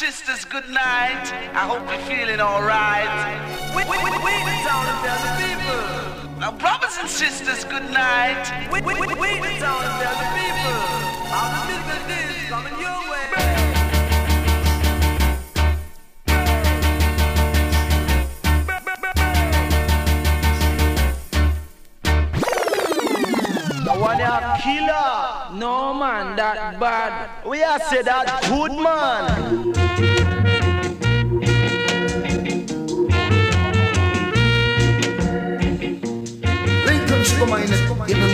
sisters, good night. I hope you're feeling alright. We, we, we, we town of the people. Now, brothers and sisters, good night. We, we, we, we town of the people. All the business a killer. No man, that bad. We are say that good man.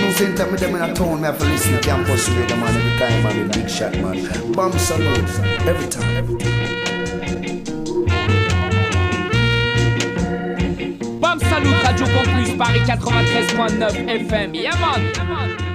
new center with them in a town, me have to listen to campus radio man every time I'm in big shot man. Bomb salute every time. Every time. Bam Salut Radio Campus Paris 93.9 FM. Yeah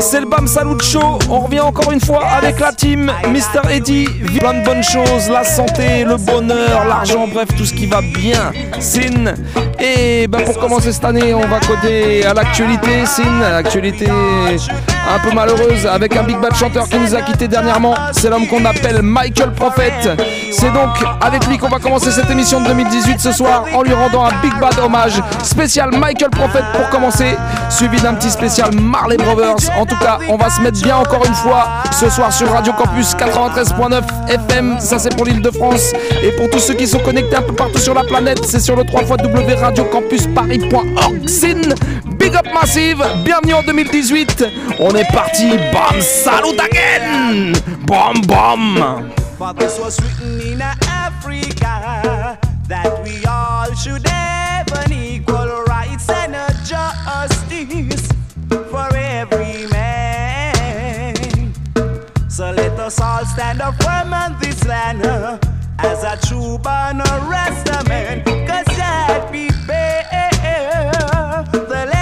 C'est le Bam Salut Show. On revient encore une fois avec la team Mr. Eddie. Plein de bonnes choses, la santé, le bonheur, l'argent, bref, tout ce qui va bien. Sin. Et ben pour commencer cette année, on va coder à l'actualité. Sin, l'actualité un peu malheureuse avec un big bad chanteur qui nous a quitté dernièrement. C'est l'homme qu'on appelle Michael Prophet. C'est donc avec lui qu'on va commencer cette émission de 2018 ce soir en lui rendant un big bad hommage spécial Michael Prophet pour commencer, suivi d'un petit spécial Marley Brothers. En tout cas, on va se mettre bien encore une fois ce soir sur Radio Campus 93.9 FM. Ça c'est pour l'île de France et pour tous ceux qui sont connectés un peu partout sur la planète, c'est sur le 3 Radio Campus Paris.org. Big up massive, bienvenue en 2018. On est parti, bam, salut again, bam bam. For this was written in Africa that we all should have an equal rights and a justice for every man. So let us all stand up firm on this land as a true born man. Cause that people the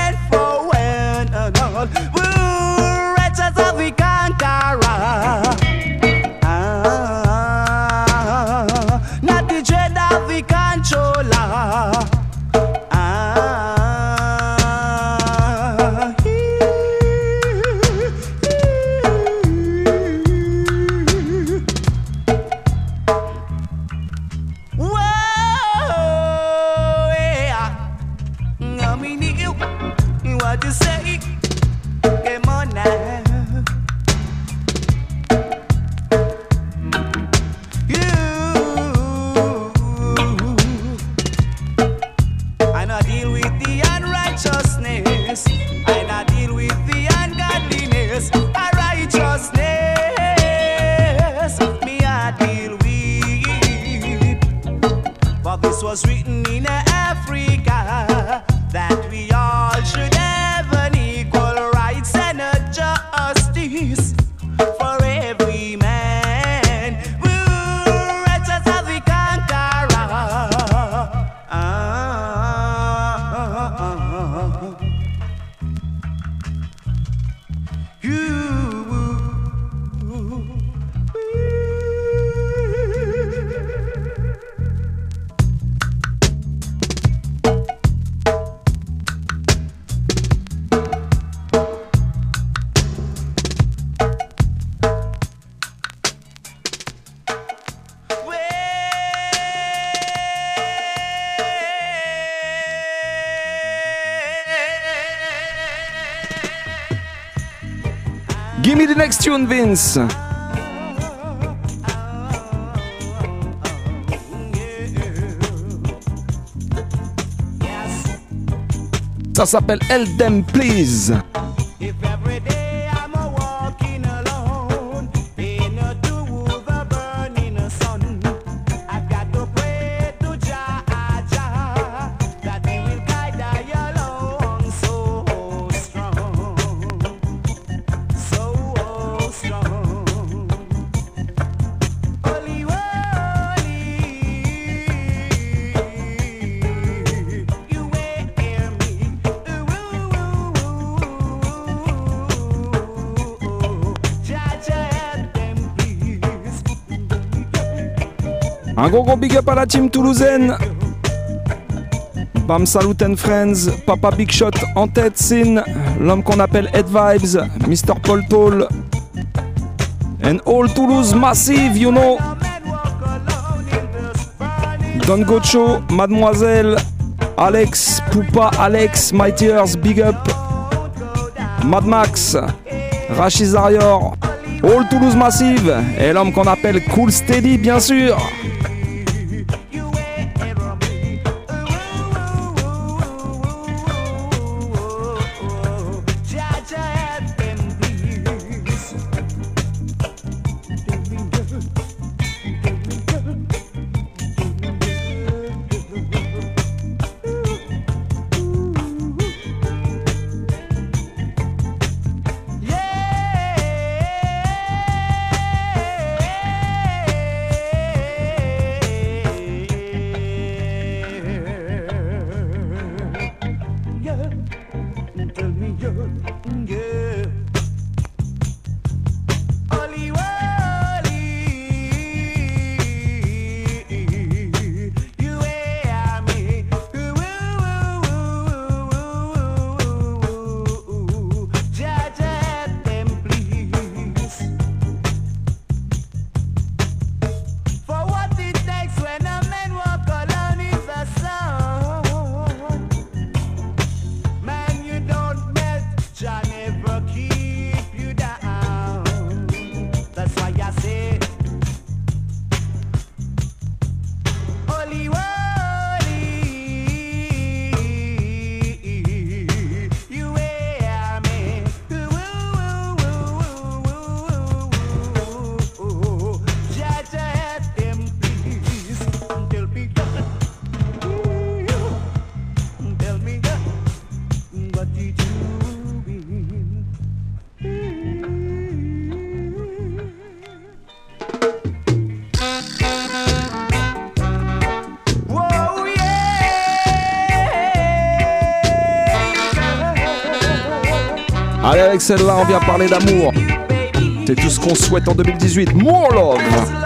s'appelle Eldem Please. Gros gros big up à la team toulousaine. Bam Salut and Friends, Papa Big Shot en tête, Sin, l'homme qu'on appelle Head Vibes, Mr. Paul Toll, and all Toulouse Massive, you know. Don Gocho, Mademoiselle, Alex, Poupa, Alex, Mighty Earth, Big Up, Mad Max, Rachid Zarior, All Toulouse Massive, et l'homme qu'on appelle Cool Steady, bien sûr. avec celle-là, on vient parler d'amour. C'est tout ce qu'on souhaite en 2018. More love!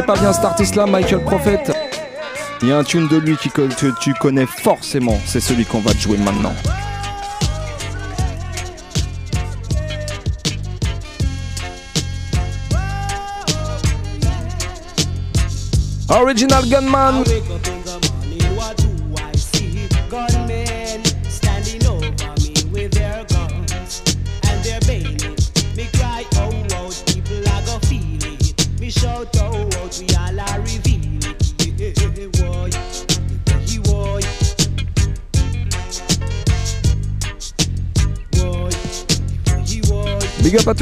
Connais pas bien cet artiste-là, Michael Prophet Il y a un tune de lui qui, que tu connais forcément. C'est celui qu'on va te jouer maintenant. Original Gunman.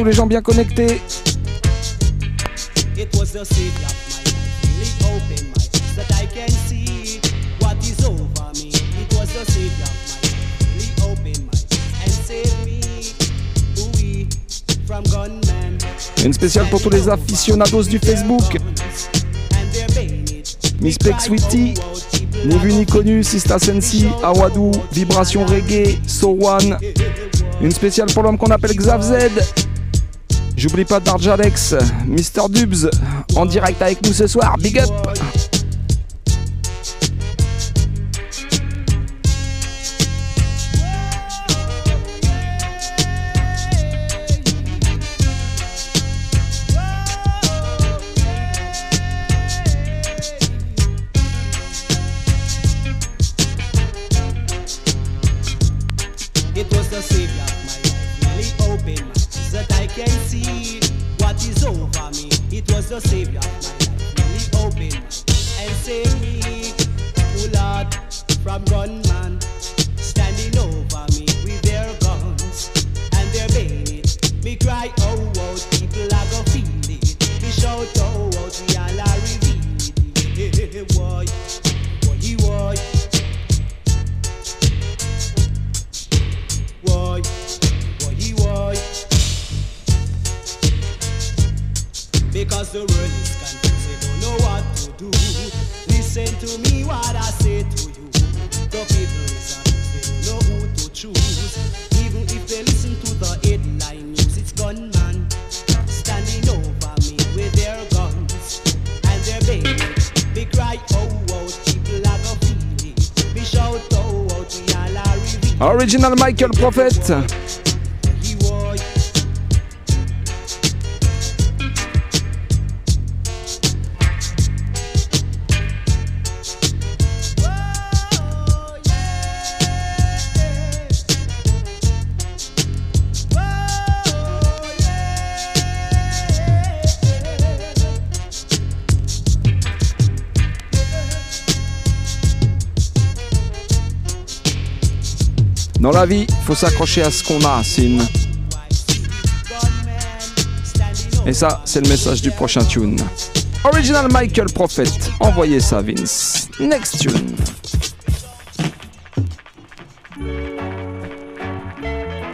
Me oui, from gunmen. Une spéciale pour tous les aficionados du Facebook. Miss Peck Sweetie, ni vu ni connu, Sista Sensi, Awadou, Vibration Reggae, So One. Une spéciale pour l'homme qu'on appelle Xav Z. J'oublie pas Darjalex, Mr. Dubs, en direct avec nous ce soir. Big up! Original Michael Prophet. Dans la vie, faut s'accrocher à ce qu'on a, Sin. Et ça, c'est le message du prochain tune. Original Michael Prophet. Envoyez ça, Vince. Next tune.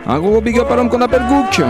Un gros big up à l'homme qu'on appelle Gook.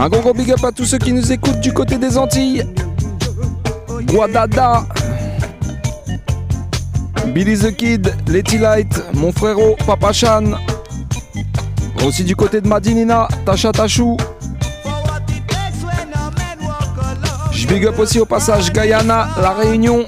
Un gros gros big up à tous ceux qui nous écoutent du côté des Antilles. Guadada. Billy the Kid, Letty Light, mon frérot, Papa Chan. Aussi du côté de Madinina, Tasha Tachou. Je big up aussi au passage Guyana, La Réunion.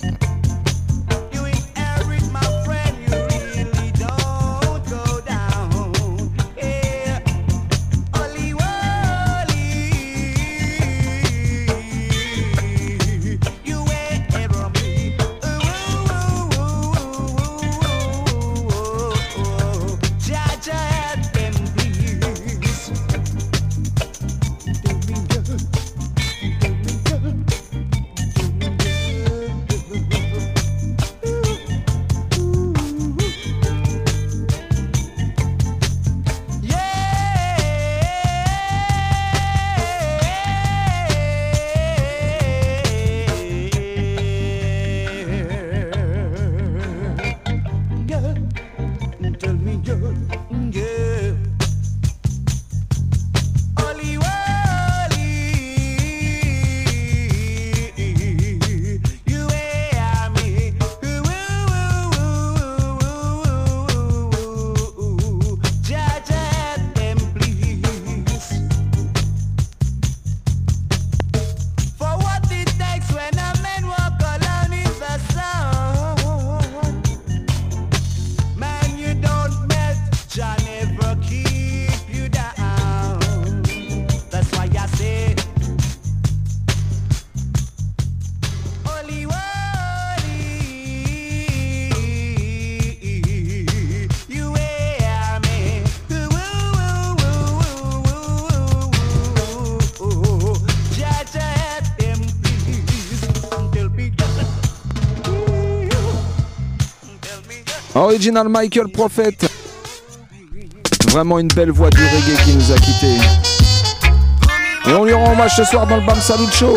Original Michael Prophet. Vraiment une belle voix du reggae qui nous a quittés. Et on lui rend hommage ce soir dans le Bam Salut Show.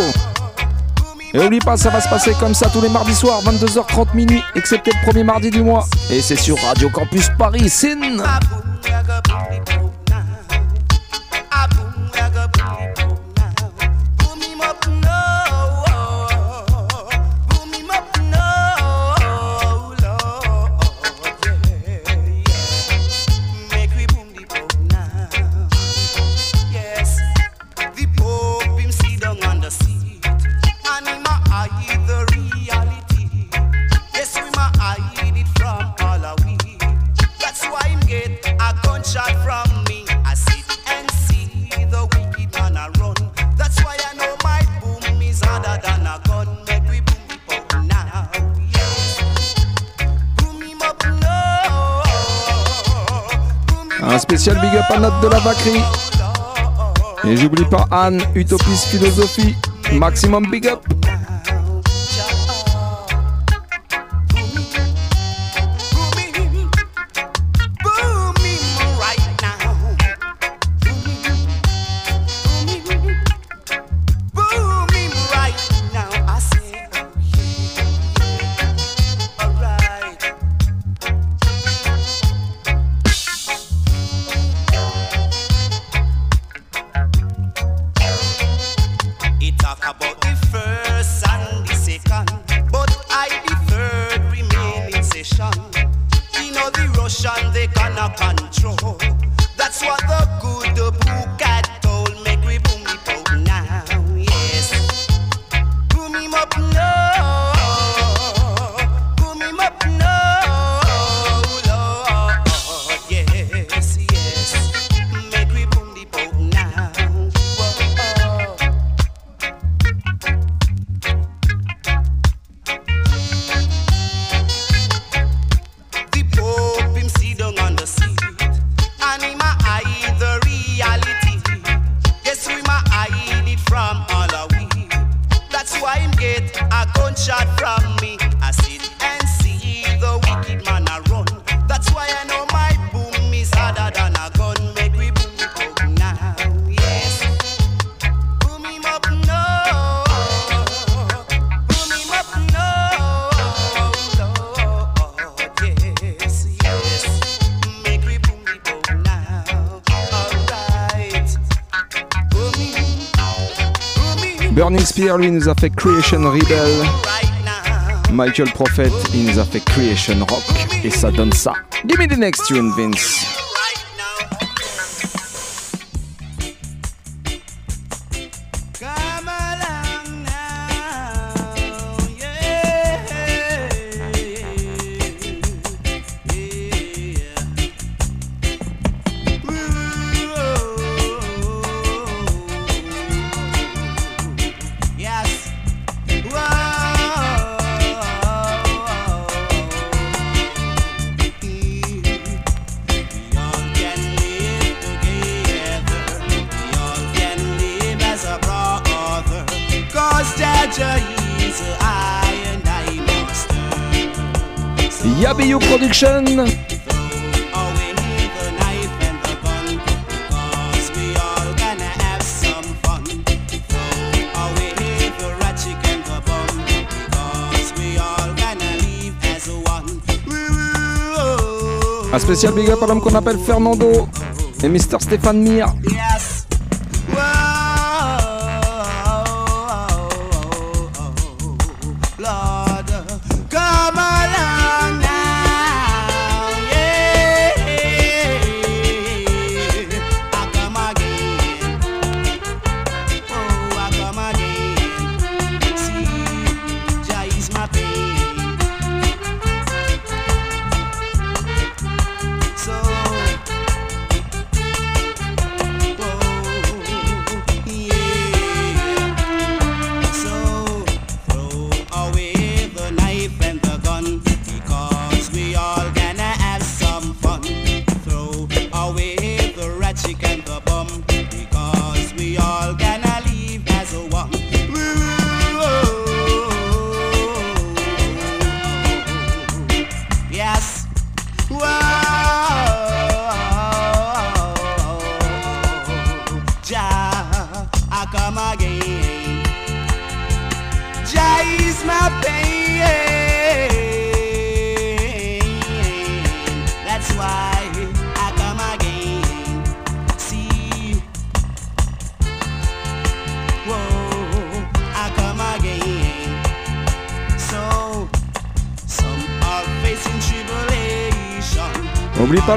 Et oublie pas, ça va se passer comme ça tous les mardis soirs, 22h30 minuit, excepté le premier mardi du mois. Et c'est sur Radio Campus Paris, Sin. De la Vacrie. Et j'oublie pas Anne, Utopiste Philosophie, maximum big up. Spear, lui, nous a fait Creation Rebel. Michael Prophet, il nous a fait Creation Rock. Et ça donne ça. Give me the next tune, Vince. Spécial big up à l'homme qu'on appelle Fernando et Mr. Stéphane Mir.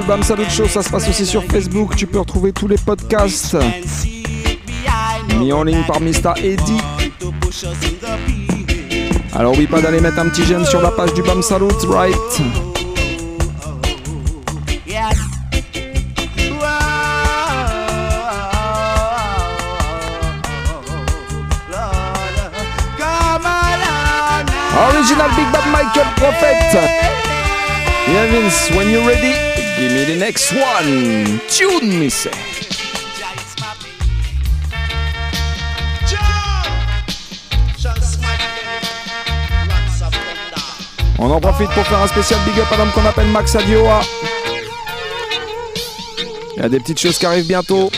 Bam Salut Show, ça se passe aussi sur Facebook. Tu peux retrouver tous les podcasts mis en ligne par the pit. Alors oublie pas d'aller mettre un petit j'aime sur la page du Bam Salut, right When you're ready, give me the next one. Tune me say. On en profite pour faire un spécial big up à l'homme qu'on appelle Max Adioa. Il y a des petites choses qui arrivent bientôt.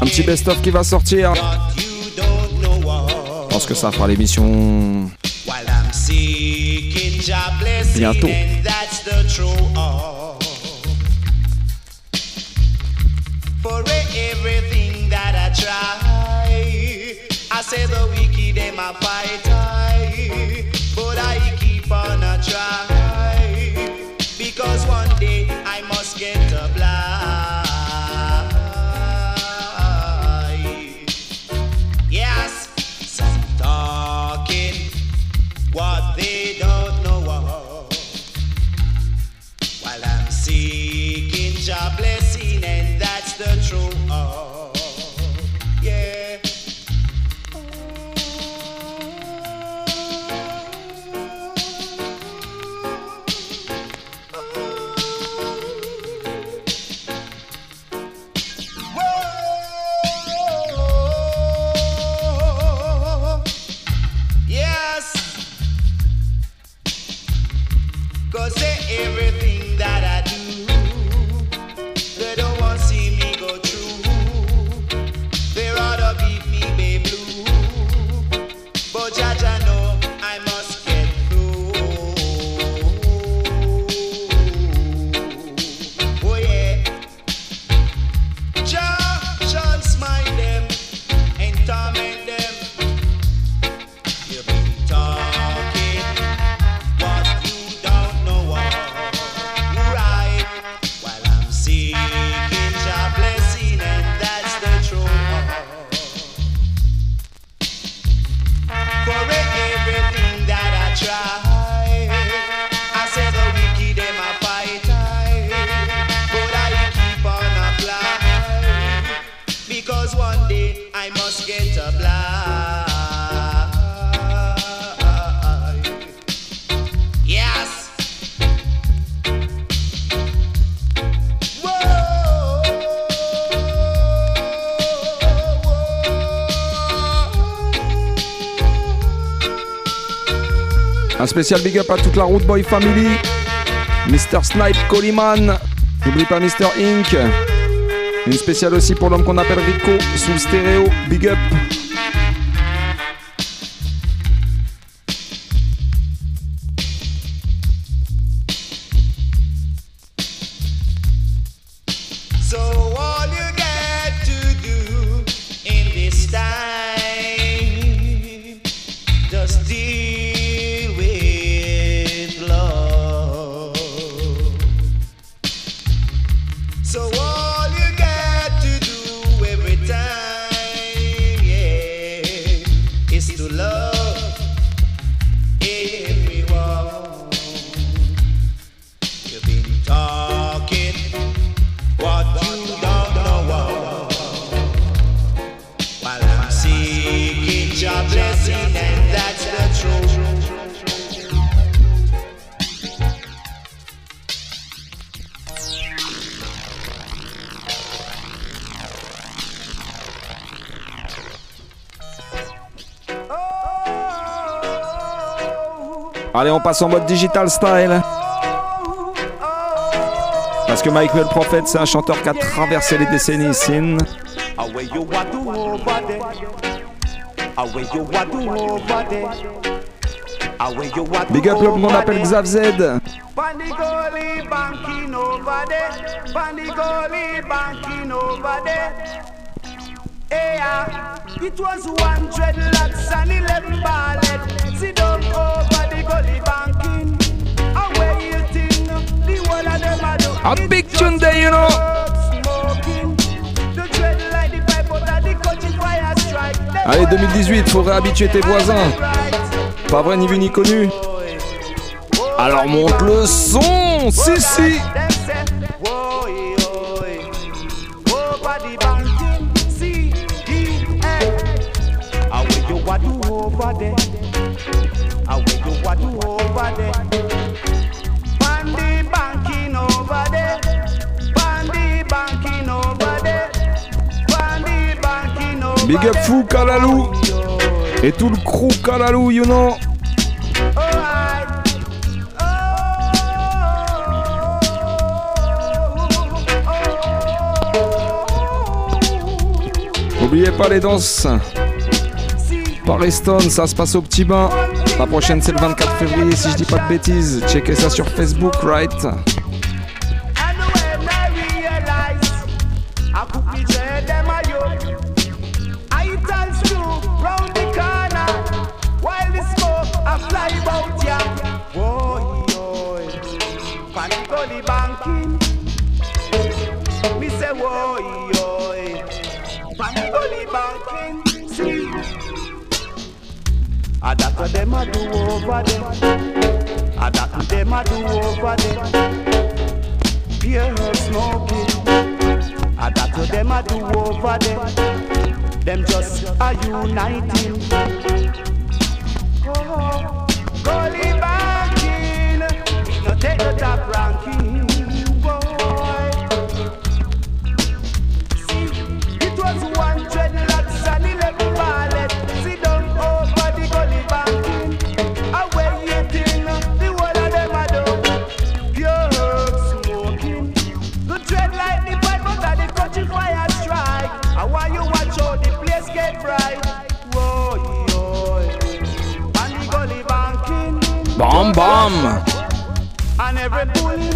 Un petit best-of qui va sortir. Je pense que ça fera l'émission Bientôt. But I keep on a try because one day I must get a. Yes, some talking what they don't know of. While I'm seeking your blessing, and that's the true spécial big up à toute la Root Boy Family. Mr. Snipe Coleman. N'oublie pas Mr. Inc. Une spéciale aussi pour l'homme qu'on appelle Rico sous le stéréo. Big up. Allez, on passe en mode digital style. Parce que Michael Prophet, c'est un chanteur qui a traversé les décennies ici. Big up qu'on appelle Xav Z. It was one and eleven you think the of them a do. A It's big tune there, you know. smoking. The dread like the pipe out of the coaching fire strike. Them Allez, boys 2018, faut réhabituer tes voisins. Pas vrai ni vu ni connu. Alors monte le son, si si. Big up Fou Kalalou et tout le crew Kalalou, you know. N'oubliez pas les danses. Paris Stone, ça se passe au petit bain. La prochaine c'est le 24 février si je dis pas de bêtises. Checkez ça sur Facebook, right? Them a do over there I that them a do over Beer herb smoking. I that to them I do over there. Them just are uniting. Oh, Gully banking. No take the top ranking. Bam bam. And every bully.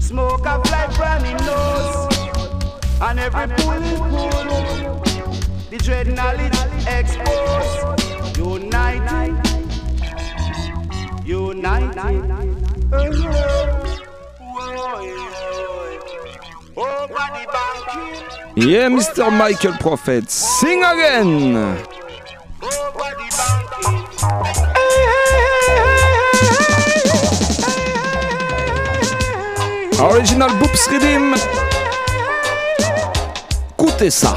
Smoke a fly from him nose. And every bully. The dread knowledge exposed. United. United. Yeah, Mr. Michael Prophet, sing again. Oh, Original Boops Redeem. Écoutez ça.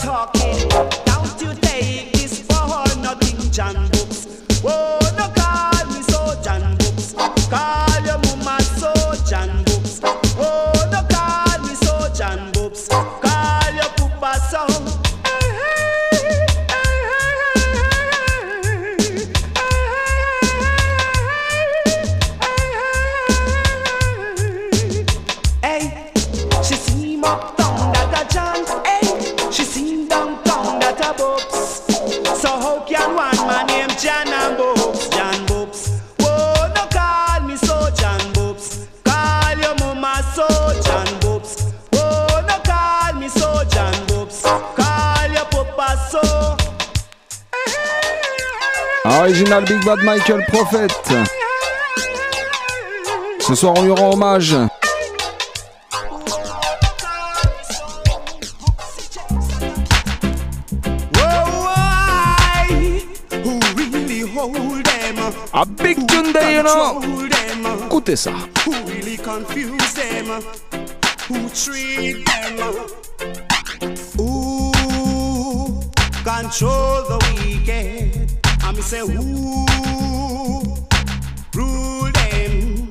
talking. Don't you take this for nothing, John Original Big Bad Michael Prophet. Ce soir, on lui rend hommage. Whoa, why? Who really hold them? A big tune day, you know. Écoutez ça. Who really confuse them? Who treat them? Who control say who rule them?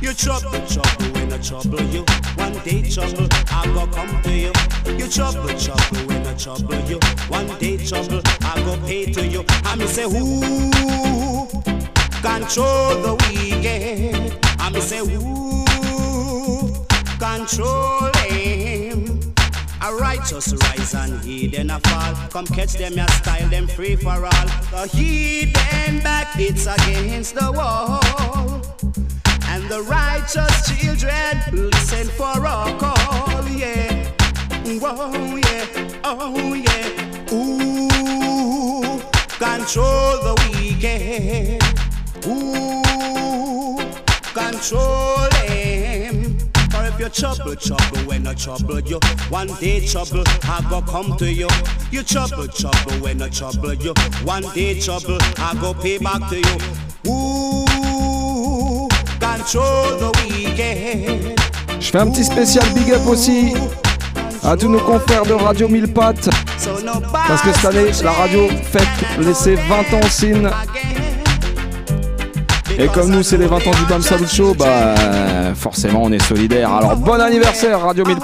You trouble, trouble when I trouble you. One day trouble, I go come to you. You trouble, trouble when I trouble you. One day trouble, I go pay to you. I me say who control the wicked? I me say who control him? A righteous and a fall. Come catch them, ya style them free for all. The heathen back, it's against the wall. And the righteous children listen for our call, yeah. Whoa, yeah, oh, yeah. Ooh, control the wicked. Ooh, control. For if you trouble, trouble when I trouble you. One day trouble, I go come to you. You trouble, trouble when I trouble you. One day trouble, I go pay back to you. Ooh, control the wicked. Je fais un petit spécial Big Up aussi à tous nos confrères de Radio Mille Pattes. Parce que cette année, la radio fête les ses 20 ans au Cine. Et comme nous, c'est les 20 ans du Bam Salut Show, bah forcément, on est solidaires. Alors bon anniversaire, Radio Mille.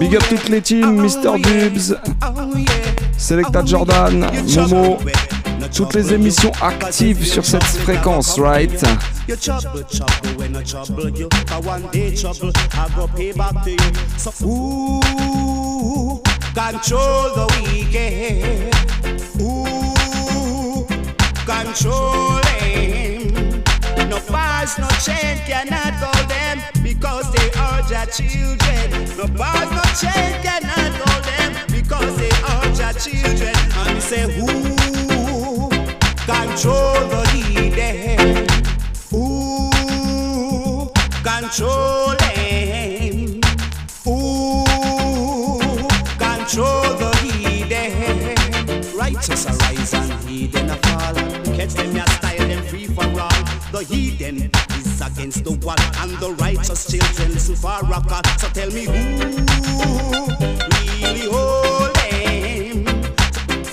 Big up toutes les teams, Mr. Dubs, Selecta Jordan, Momo, Toutes les émissions actives sur cette fréquence, right? The No bars, no chain cannot hold them because they are your children. No bars, no chain cannot hold them because they are your children. And say, ooh, control the hidden. Ooh, control him. Ooh, control the hidden. Righteous arise and fall. Catch them, ya style them free for all. The heathen is against the wall, and the righteous children super rocker. So tell me who really hold them?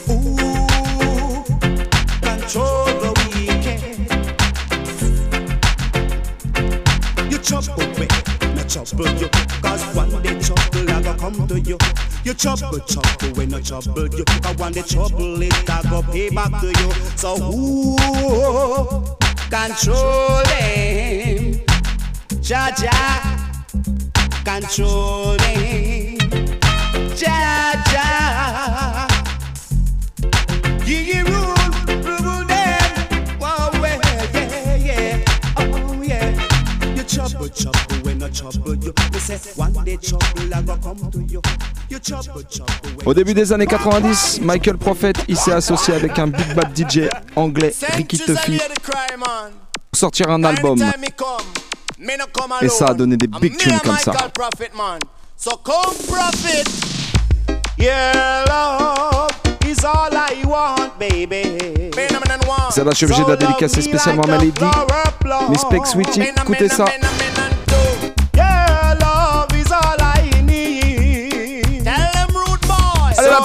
Ooh, control the wicked. You trouble eh, me, no trouble you. Come to you. You trouble, trouble when I trouble you. Cause one day trouble it I go pay back to you. So who control them? Jah Jah, control them. Jah Jah. Ye rule. You trouble, trouble Au début des années 90, Michael Prophet il s'est associé avec un big bad DJ anglais, Ricky Tuffy, pour sortir un album. Et ça a donné des big tunes comme ça. So come profit. Yeah, love is all I want, baby. Ça là, je suis obligé de la dédicacer spécialement à Melody. Miss Peck Sweetie, écoutez ça.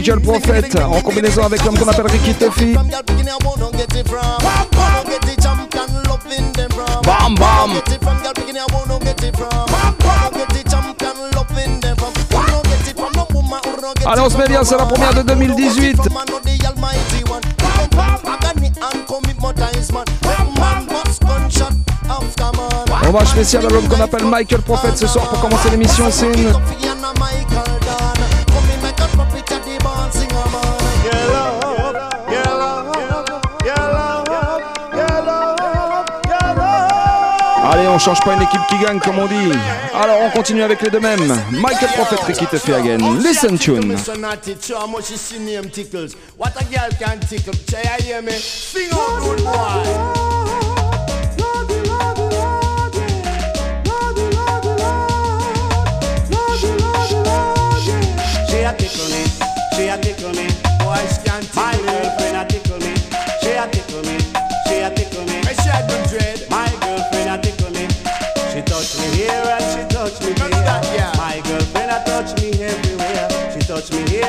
Michael Prophet en combinaison avec l'homme qu'on appelle Ricky Tuffy. Bam bam. Allez, on se met bien, c'est la première de 2018. Hommage spécial à l'homme qu'on appelle Michael Prophet ce soir pour commencer l'émission. C'est une change pas une équipe qui gagne, comme on dit. Alors, on continue avec les deux mêmes. Michael Prophet, Ricky te fait again. Listen tune. Touch me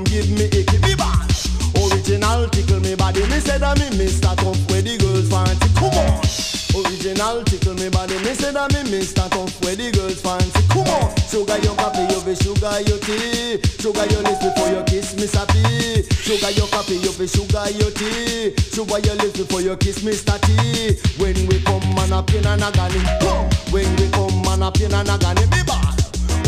me come give me icky. Me ball. Original tickle me body, me say that me Mr. Tough where the girls fancy. Come on. Original tickle me body, me say that me Mr. Tough where the girls fancy. Come on. Sugar your coffee, you be sugar your tea. Sugar your lips before you kiss me sappy. Sugar your coffee, you be sugar your tea. Sugar your lips before you kiss Mr. T. When we come man up in a nagani. Come. When we come man up in a nagani, me bad.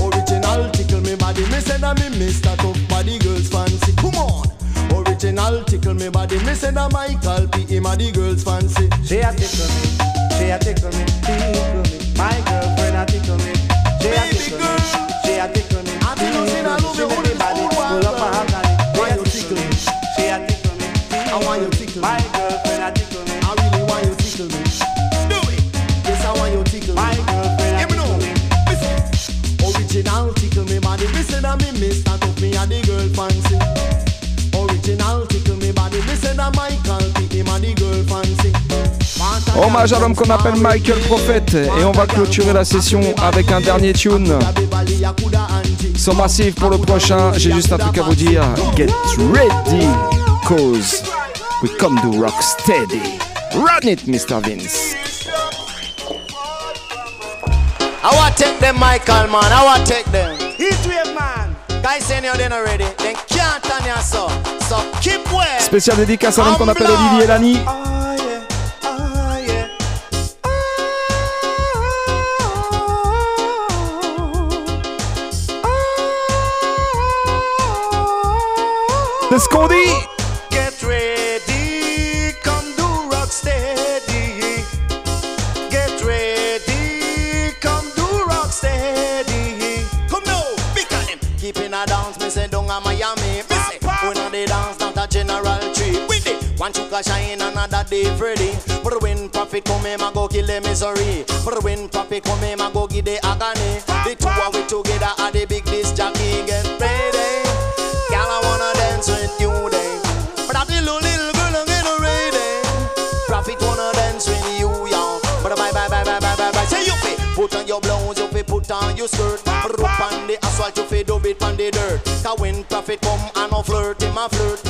Original tickle me body, me say that me Mr. Tough body girls fancy. Come on. Original tickle me body, me say that Michael P. him a the girls fancy. She a tickle me, she a tickle me, tickle me. My girlfriend a tickle me, she a tickle me, she a tickle me. tickle me. She make me body full up a agony. Why you tickle me? She a tickle me, I want you tickle me. My girlfriend body, me say that me Mr. Tough me a the girl fancy. Original tickle me body, me say that Michael P. him a the girl fancy. Hommage à l'homme qu'on appelle Michael Prophet. Et on va clôturer la session avec un dernier tune. So massif pour le prochain. J'ai juste un truc à vous dire. Get ready, cause we come to rock steady. Run it, Mr. Vince. I want take them, Michael, man. I want take them. Heat wave, man. Spécial dédicace à l'homme qu'on appelle Olivier Lani. C'est ce qu'on dit. General trip. With it, one chuka shine, another day Freddy. But when profit come, him a go kill the misery. But when profit come, him a go give the agony. The two of we together are the big disc jockey. Get ready, girl, I wanna dance with you then. But that little little girl, I'm getting ready. Profit wanna dance with you, y'all. But bye bye bye bye bye bye bye. Say you fi put on your blouse, you fi put on your skirt. Rope on the asphalt, you fi dub it on the dirt. Cause when profit come, I no flirt, him a flirt.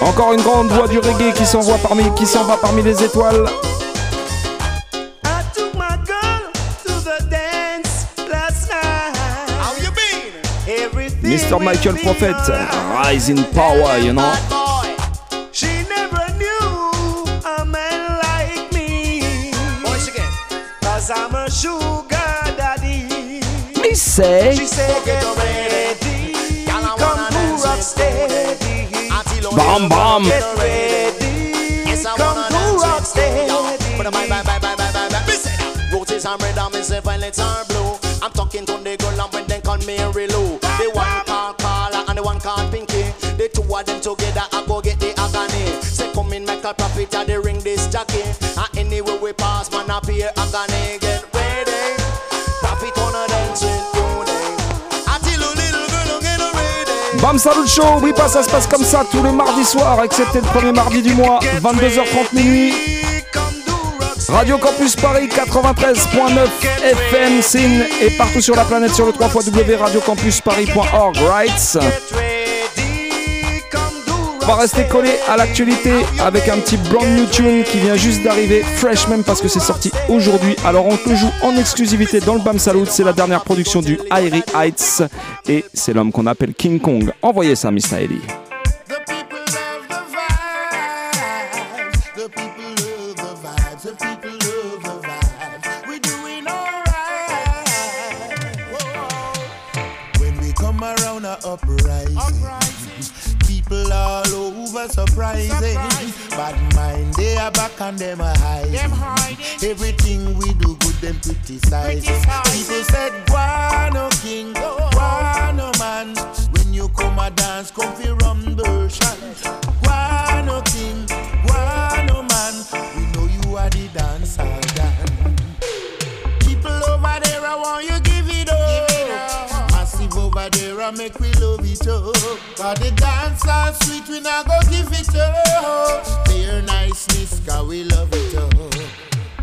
Encore une grande voix du reggae qui s'envoie parmi, qui s'en va parmi les étoiles. Mr. Michael Prophet, Rise in Power, you know. Say. She said, get ready. Come to rock steady. Bam bam. Get ready. Come to rock steady. Roses and red and me say violets are blue. I'm talking to the girl and when they call me Lou. The one called Carla and the one called Pinky. The two of them together I go get the agony. Say come in make a profit and they ring this jockey. And anyway we pass man up here agony. Salut Show, oui pas ça se passe comme ça tous les mardis soirs, excepté le premier mardi du mois, 22h30 minuit. Radio Campus Paris 93.9 FM SIN et partout sur la planète sur le 3 radiocampusparis.org right On va rester collé à l'actualité avec un petit brand new tune qui vient juste d'arriver, fresh même parce que c'est sorti aujourd'hui. Alors on te joue en exclusivité dans le BAM Salut, c'est la dernière production du Airy Heights et c'est l'homme qu'on appelle King Kong. Envoyez ça, Mr. Eddie. Surprising. Bad mind, they are back and them are hiding. Them hiding. Everything we do good, them criticize. People said, Guano King, Guano man. When you come a dance, come fi rum version. Guano King, Guano man. We know you are the dancer, Dan. People over there, I want you give it up. Massive over there, I make we love it up. Cause the dance are sweet, we not go give it up. Their niceness, cause we love it up.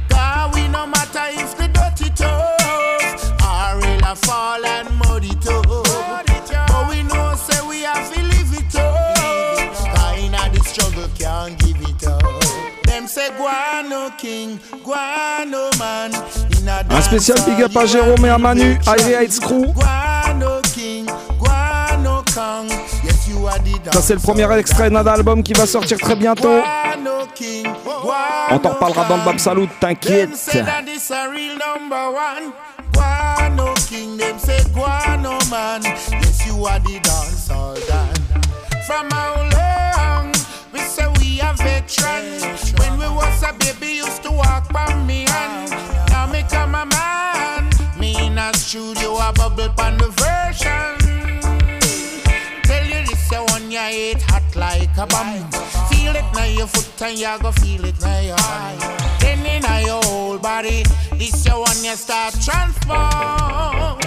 Cause we no matter if the dirty toes are in a fall and muddy toe. But we know say we have to live it up. Cause in the struggle can't give it up. Them say guano king, guano man. In a Un spécial big up à Jérôme et à Manu, Ivy Heights Crew. Ça c'est le premier extrait d'un album qui va sortir très bientôt. On t'en reparlera dans le Bab Salut, t'inquiète. When we was a baby, used to walk by me hand. Now me come a man. Me in a studio, a bubble pan the version. Hate hot like a bomb. Feel it now your foot and you go feel it now your eye. Then in your whole body, this you one you start transform.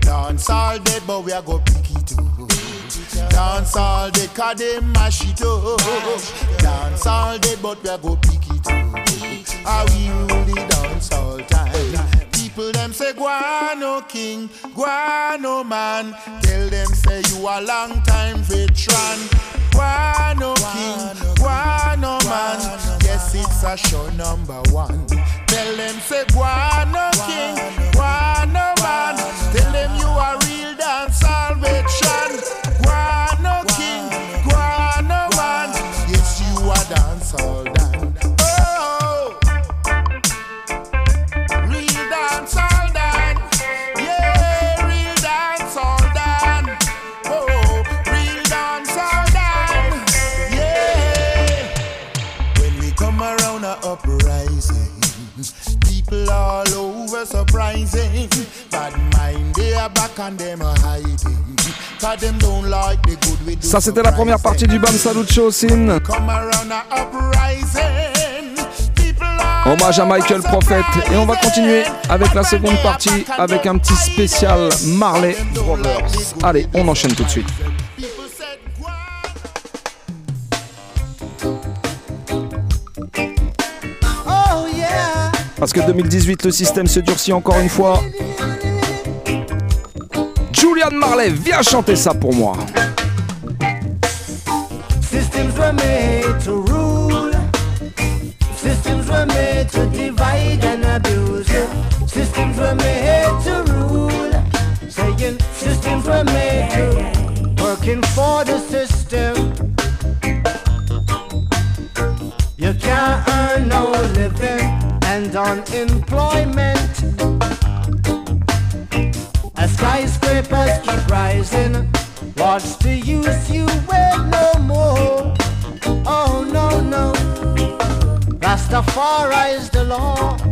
Dance all day, but we a go pick it up. Dance all day, cause they mash it up. Dance all day, but we a go pick it up. How we the dance all time. People them say guano king, guano man. Tell them say you a long time veteran. Guano king, guano man. Yes, it's a show number one. Tell them say guano king, guano man. Tell them you a real dancehall veteran. Guano king, guano man. Yes, you a dancehall surprising. Bad mind, they are back and them are hiding. Cause them don't like the good we do. Ça c'était la première partie du Bam Salut Show Sin. Come around a uprising. People are Hommage à Michael Prophet. Et on va continuer avec la seconde partie avec un petit spécial Marley Brothers. Allez, on enchaîne tout de suite. Parce que 2018, le système se durcit encore une fois. Julian Marley, viens chanter ça pour moi. Systems were made to rule. Systems were made to divide and abuse. Systems were made to rule. Saying systems were made to working. And unemployment. As skyscrapers keep rising, what's the use you wait no more? Oh no no, Rastafari is the law.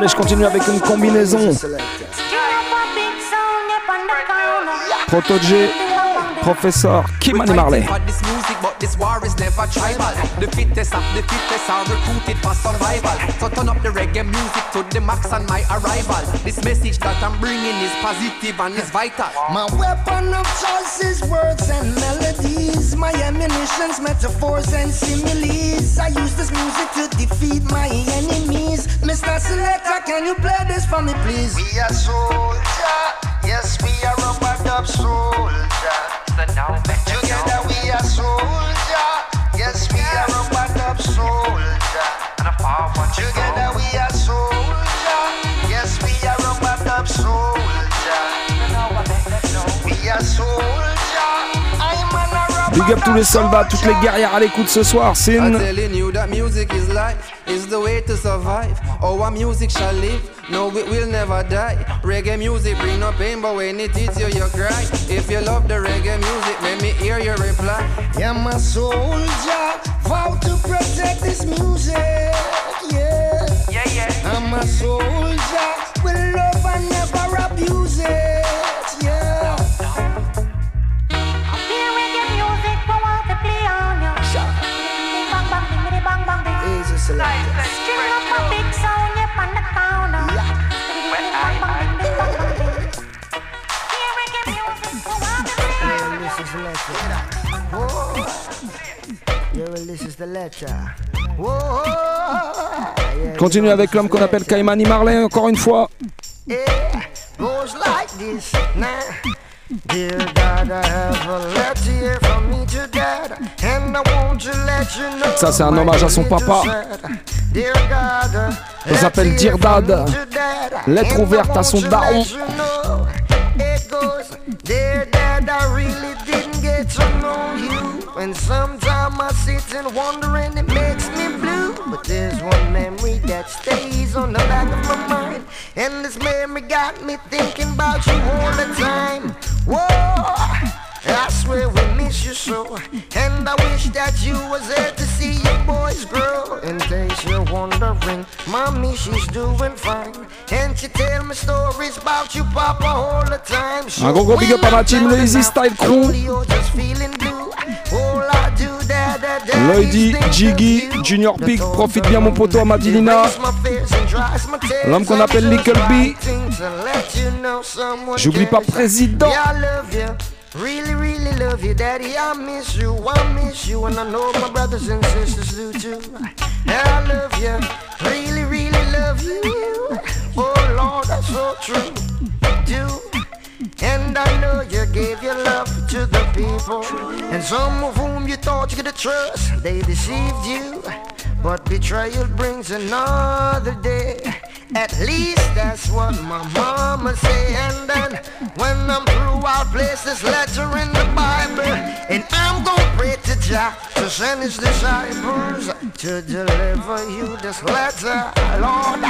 Allez, je continue avec une combinaison. Protogé, professeur Kimani Marley. War tribal. The fittest of the fittest are recruited for survival. So turn up the reggae music to the max on my arrival. This message that I'm bringing is positive and is vital. My weapon of choice is words and melodies. My ammunition's metaphors and similes. I use this music to defeat my enemies. Mr. Selector, can you play this for me, please? We are soldier, yes, we are rubber dub soldier. Together we Big up tous les soldats, toutes les guerrières à l'écoute ce soir. C'est I'm une telling you that music is life, is the way to survive. Our music shall live, no, it will never die. Reggae music bring no pain, but when it hits you, you cry. If you love the reggae music, let me hear your reply. Yeah, my soldier, vow to protect this music. Yeah, yeah, yeah. I'm a soldier, with love and Continue avec l'homme qu'on appelle Kaimani Marley encore une fois. Dear God, I have a letter from you. Ça, c'est un hommage à son papa. Ça s'appelle Dear Dad. Lettre ouverte à son daron. Dad, get to know you. And sometimes I sit and wonder and it makes me blue. But there's one memory that stays on the back of my mind. And this memory got me thinking about you all the time. Whoa! I swear we miss you so. And I wish that you was there to see your boys grow. In case you're wondering Mommy, she's doing fine. And she tell me stories about you, Papa, all the time? Un gros gros big up à la team Lazy Style Crew. You're just feeling blue. All I do, dad, dad, dad Lloydy, Jiggy, Junior Peak, profite bien mon poteau à. L'homme qu'on appelle Little B. J'oublie pas Président. Really, really love you, Daddy. I miss you, I miss you, and I know my brothers and sisters do too. I love you, really, really love you. Oh Lord, that's so true. Do. And I know you gave your love to the people, and some of whom you thought you could trust, they deceived you. But betrayal brings another day. At least that's what my mama say. And then when I'm through, I'll place this letter in the Bible. And I'm gonna pray to Jah to send his disciples to deliver you this letter. Lord,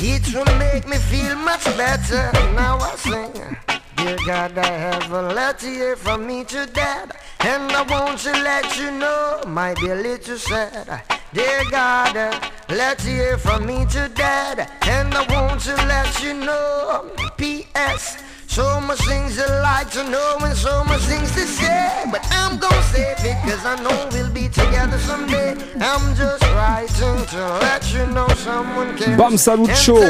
it will make me feel much better. Now I sing. Dear God, I have a letter here from me to Dad, and I want to let you know, might be a little sad. Dear God, let's hear from me to Dad, and I want to let you know, P.S. So much things I like to know and so much things to say, but I'm gonna say it because I know we'll be together someday. I'm just writing to let you know someone cares. Bam Salut Show.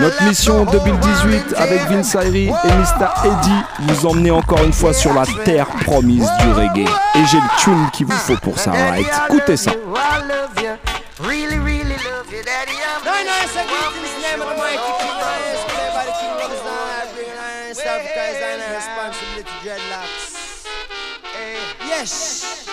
Notre mission 2018 avec Vince Ayri et Mr. Eddie vous emmener encore une fois sur la terre promise du reggae. Et j'ai le tune qu'il vous faut pour ça, right Écoutez ça. You. Really, really love you, Daddy. I'm No, no, it's a great in the name of the mighty Yes.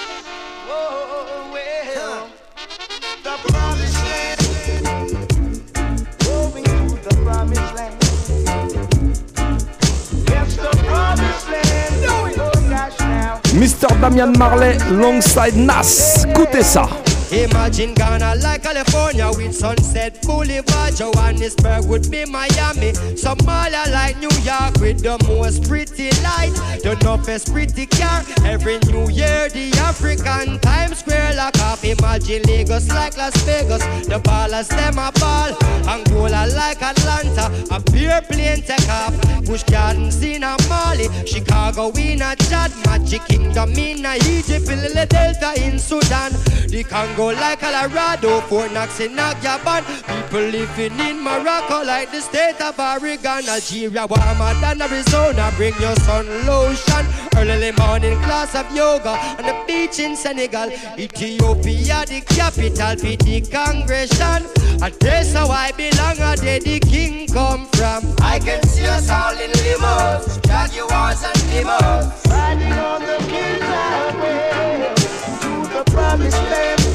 Mr. Damian Marley alongside Nas. Écoutez ça. Imagine Ghana like California with Sunset Boulevard. Johannesburg would be Miami. Somalia like New York with the most pretty light. The toughest pretty car. Every New Year, the African Times Square lock off. Imagine Lagos like Las Vegas. The ballers them a ball. Angola like Atlanta. A pure plane take off. Busch Gardens in a Mali. Chicago in a Chad. Magic Kingdom in a Egypt. Lily Delta in Sudan. The Congo like Colorado. Fort Knox in Nagyaban. People living in Morocco like the state of Oregon. Algeria warmer than Arizona. Bring your sun lotion. Early morning class of yoga on the beach in Senegal. Ethiopia, the capital, for the congregation. And that's how I belong, and there the king come from. I can see us all in limos, jaguars and limos. Riding on the king's highway to the promised land.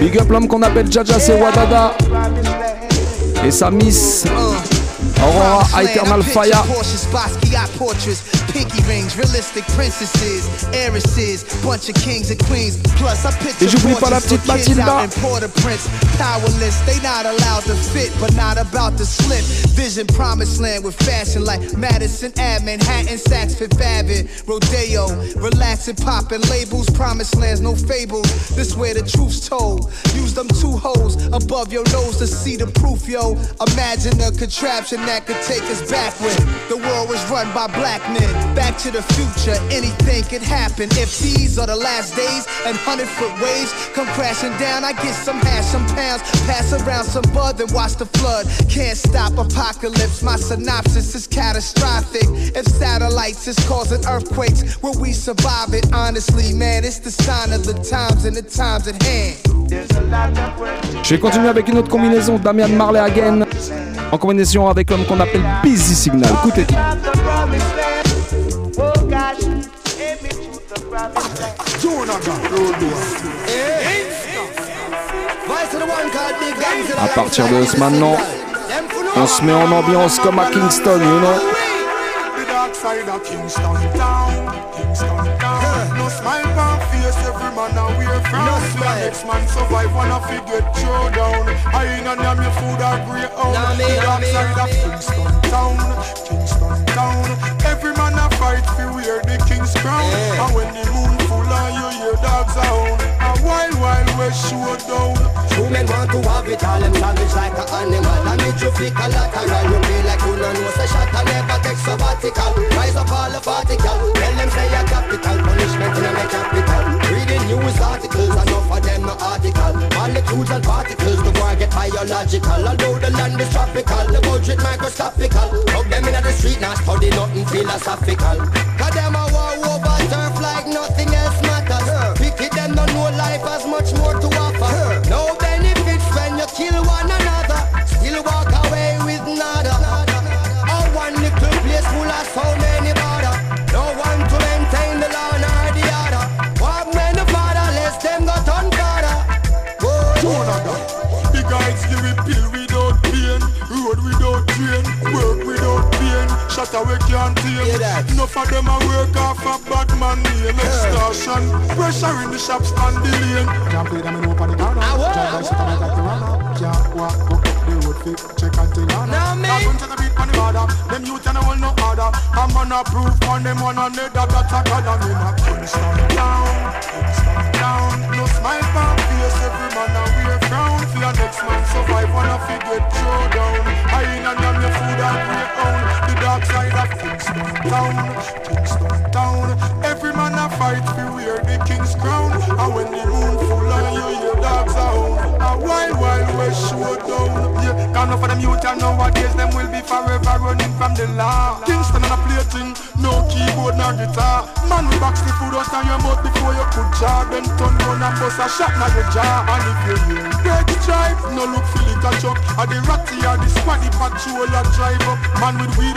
Big up l'homme qu'on appelle Jaja, c'est Wadada. Et sa miss Oh, Aurora Eternal Fire. Porsches, Basquiat portraits, pinky rings, realistic princesses, heiresses, bunch of kings and queens. Plus, I picture Et j'oublie pas la petite for kids Mathilda. out in Port-au-Prince. Powerless, they not allowed to fit, but not about to slip. Vision promised land with fashion like Madison Ave, Manhattan, Saks Fifth Avenue, Rodeo. Relaxing, popping labels, promised lands, no fables. This where the truth's told. Use them two holes above your nose to see the proof, yo. Imagine a contraption that could take us backward. The world was run by black men. Back to the future, anything could happen. If these are the last days and hundred foot waves come crashing down, I get some hash, some pounds, pass around some bud, then watch the flood. Can't stop apocalypse. My synopsis is catastrophic. If satellites is causing earthquakes, will we survive it? Honestly, man, it's the sign of the times and the times at hand. Je vais continuer avec une autre combinaison, Damian Marley again, en combinaison avec qu'on appelle Busy Signal. Écoutez. À partir de ce maintenant, on se met en ambiance comme à Kingston, you know. The dark side of Kingston town, Kingston town. No smile on face, every man a wear frown. No. Next man survive, wanna fi get throw down. I ain't on them your food or grey own. The dark side of Kingston town, Kingston town. Fight fi wear the king's crown. And when the moon full and you hear dogs a hound, a wild wild west showdown. Two men want to have it all, them savage like an animal. I make you feel collateral. You feel like you don't know, say shot and never take sabbatical. Rise up all the particle. Tell them say a capital punishment in a capital. Reading news articles, of them no article. Molecules and particles, the war get biological. Although the land is tropical, the budget microscopical. Hug them in the street, now study nothing philosophical. Cause them a war over turf like nothing else pain. Shut away can't tame. Enough of them a work off a bad man name. Extortion, pressure in the shops and the lane. Can't play them in open the corner. Drive by shit and I got the runner. Can't walk up the road fit, check until honor. Now me. Now to the beat on the border. Them youth and all no order. I'm gonna prove on them one another that's a god and in a Kingston down, Kingston down. No smile on face, every man a wear frown. For your next man survive, wanna fi get throw down. I ain't on them your food and great own. Dark side of Kingston town, Kingston town. Every man a fight fi wear the king's crown. And when the moon full and you hear dogs a hound, a wild wild west showdown. Yeah, Can't for them youth and nowadays them will be forever running from the law. Kingston and a plating, no keyboard guitar. Man, box the food your mouth before you turn a shot no look drive up. Man with weed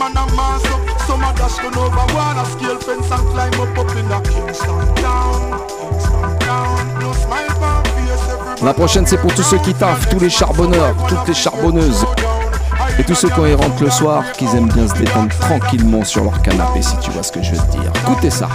man a up. Some dash over fence and climb up in. La prochaine, c'est pour tous ceux qui taffent, tous les charbonneurs, toutes les charbonneuses. Et tous ceux quand ils rentrent le soir, qu'ils aiment bien se détendre tranquillement sur leur canapé, si tu vois ce que je veux te dire. Écoutez ça.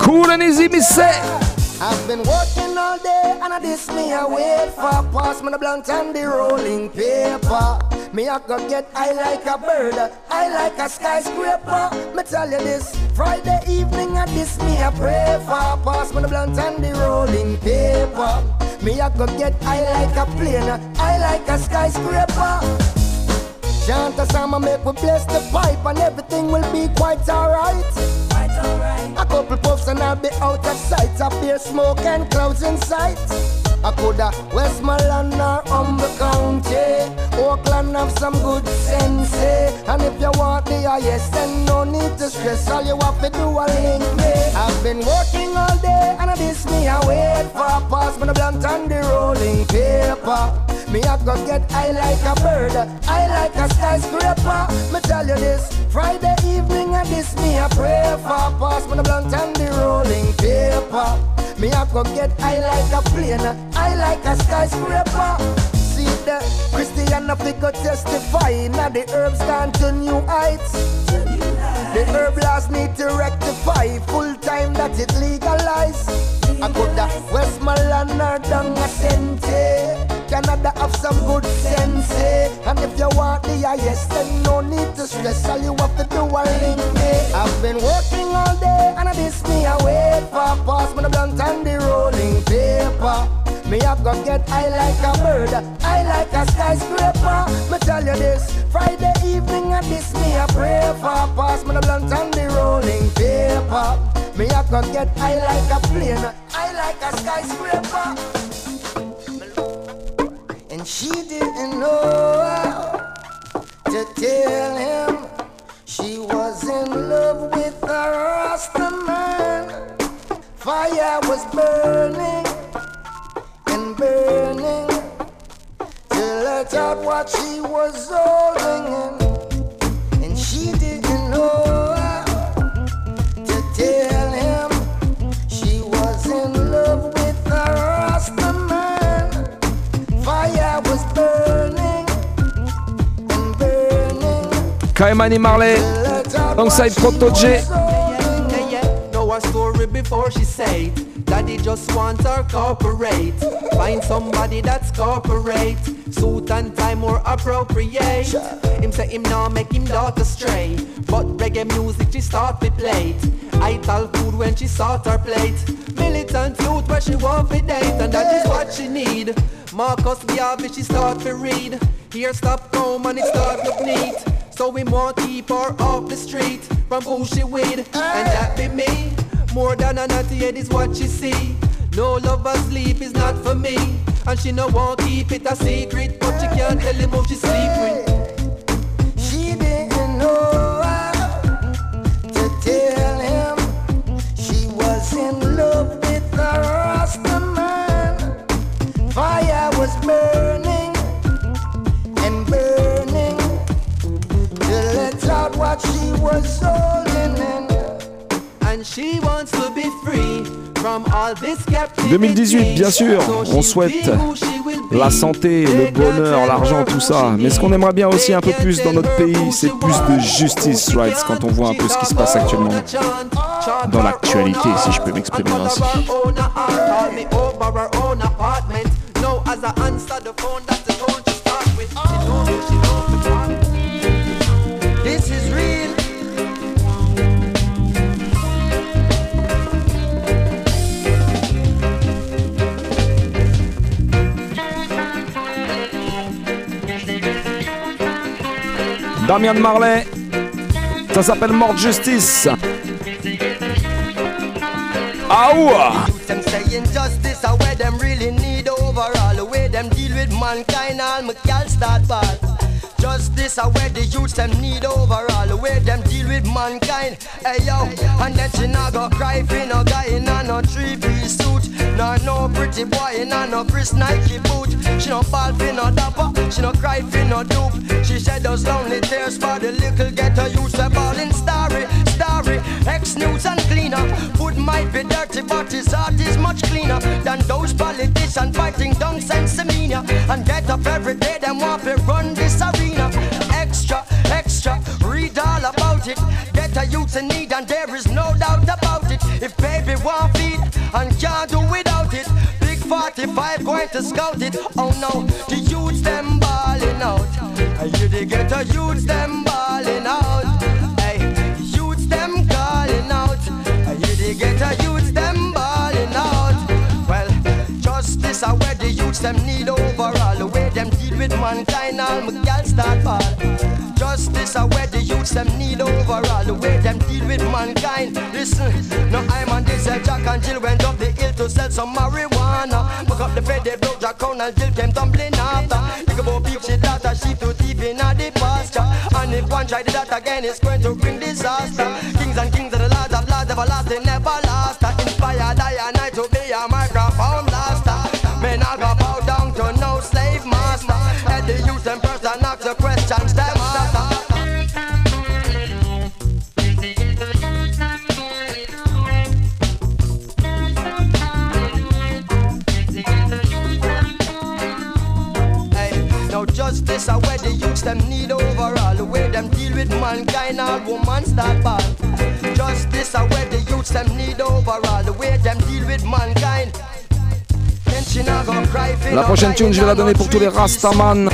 Cool and easy, me. I've been working all day and I this me I wait for. Pass me the blunt and the rolling paper. Me I go get high like a bird High like a skyscraper. Me tell you this Friday evening I this me I pray for. Pass me the blunt and the rolling paper. Me I go get high like a plane High like a skyscraper. Chant a song make we bless the pipe And everything will be quite alright a couple puffs and I'll be out of sight. Up here, smoke and clouds in sight. I coulda Westmoreland or Humber County. Oakland have some good sense. eh? And if you want the highest, then no need to stress. All you have to do a link me. I've been working all day and I this me I wait for. a Pass me the blunt and the rolling paper. Me I go get high like a bird, high like a skyscraper. Me tell you this, Friday evening and this me I pray for. Pass me the blunt and the rolling paper. Me I go get high like a plane, high like a skyscraper. See the Christian of go testify. Now the herbs gone to new heights. The herb laws need to rectify. Full time that it legalize. I coulda Westmoreland or down a Sente. Canada have some good sense. And if you want the highest, then no need to stress. All you have to do a link me. I've been working all day and I this me I wait for. Pass me the blunt and the rolling paper. Me have go get high like a bird, high like a skyscraper. Me tell you this, Friday evening and this me I pray for. Pass me the blunt and the rolling paper. Me have go get high like a plane, high like a skyscraper. And she didn't know how to tell him she was in love with a Rasta man. Fire was burning let out what she was holding in. And she didn't know how to tell him she was in love with a Rasta man. Fire was burning and burning. Ky-Mani Marley, alongside Protoje. Yeah, yeah. Know her story before she say it. Daddy just wants her corporate. Find somebody that's corporate. Suit and tie more appropriate. Him say him now make him daughter stray. But reggae music she start to play. I tell food when she sort her plate. Militant youth where she want to date. And that is what she need. Marcus Garvey she start to read. Here stop home and it start look neat. So we want keep her off the street from who she with. And that be me. More than a naughty head is what she see. No lover sleep is not for me. And she no want keep it a secret. But she can't tell him who she sleep with. She didn't know how to tell him she was in love with a Rasta man. Fire was burning and burning to let out what she was holding 2018, bien sûr, on souhaite la santé, le bonheur, l'argent, tout ça. Mais ce qu'on aimerait bien aussi un peu plus dans notre pays, c'est plus de justice rights quand on voit un peu ce qui se passe actuellement dans l'actualité, si je peux m'exprimer ainsi. Damian Marley. Ça s'appelle Mort Justice. Aouh Them justice are where them really need overall. The way them deal with mankind, all my gal start bad. Justice are where the youths them need overall. The way them deal with mankind. Hey yo, and then she not go cry for no guy in no three piece suit. No pretty boy a no Chris Nike boot. She no fall for no dapper, she no cry for no dupe. She shed those lonely tears for the little ghetto youths. We ballin' starry, starry. Ex news and cleaner. Food might be dirty, but his heart is much cleaner than those politicians fighting down Sensimania. And get up every day, them want to run this arena. Extra, extra, read all about it. Get a youth in need, and there is no doubt about it. If baby want feed and can't do it, 45 going to scout it. Oh no, the youths them balling out. And you the get a youths them balling out. Hey, youths them calling out. And you the get a youths them balling out. Well, justice are where the youths them need overall. The way them deal with mankind, all my gal start ball. Justice are where the youths them need overall. The way them deal with mankind. Listen, no I'm on this uh, Jack and Jill went up the hill to sell some marijuana. Book up the bed, they broke Jack on and Jill came tumbling after. Think about beef, she daughter, she to deep in the pasture. And if one try that again, it's going to bring disaster. Kings and kings of the lords of lords, everlasting, never last. Inspired I and I to them need overall. The way them deal with mankind, all woman start bad. Justice are where the youths them need overall. The way them deal with mankind. Then she not gonna cry for La prochaine tune, je vais la donner pour tous les Rastaman,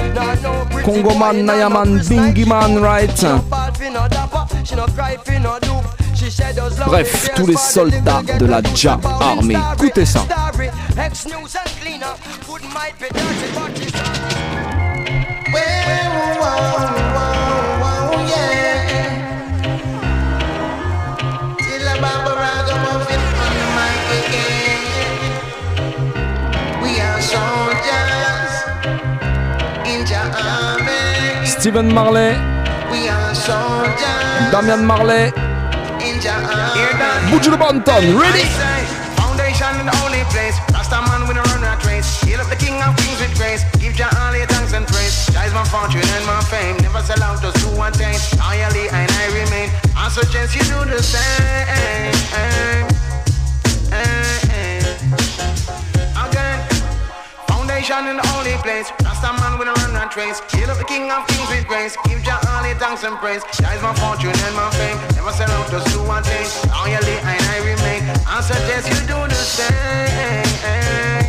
Congoman, Nayaman, Bingiman, right? Bref, tous les soldats de la Ja Army. Écoutez ça. Steven Marley, Damian Marley. Buju Banton, ready? Foundation in the only place. Rasta man with a run race. Hail up the king of kings with grace. Give Jah all fortune and my fame. Never sell out just to attain. Loyally and I remain. I suggest you do the same. Again. Foundation in the only place. Rasta man with a run rat race. Hail up the king of kings with grace. Give Jah all your thanks and praise. Jah is my fortune and my fame. Never sell out just to attain. Loyally and I remain. I suggest you do the same.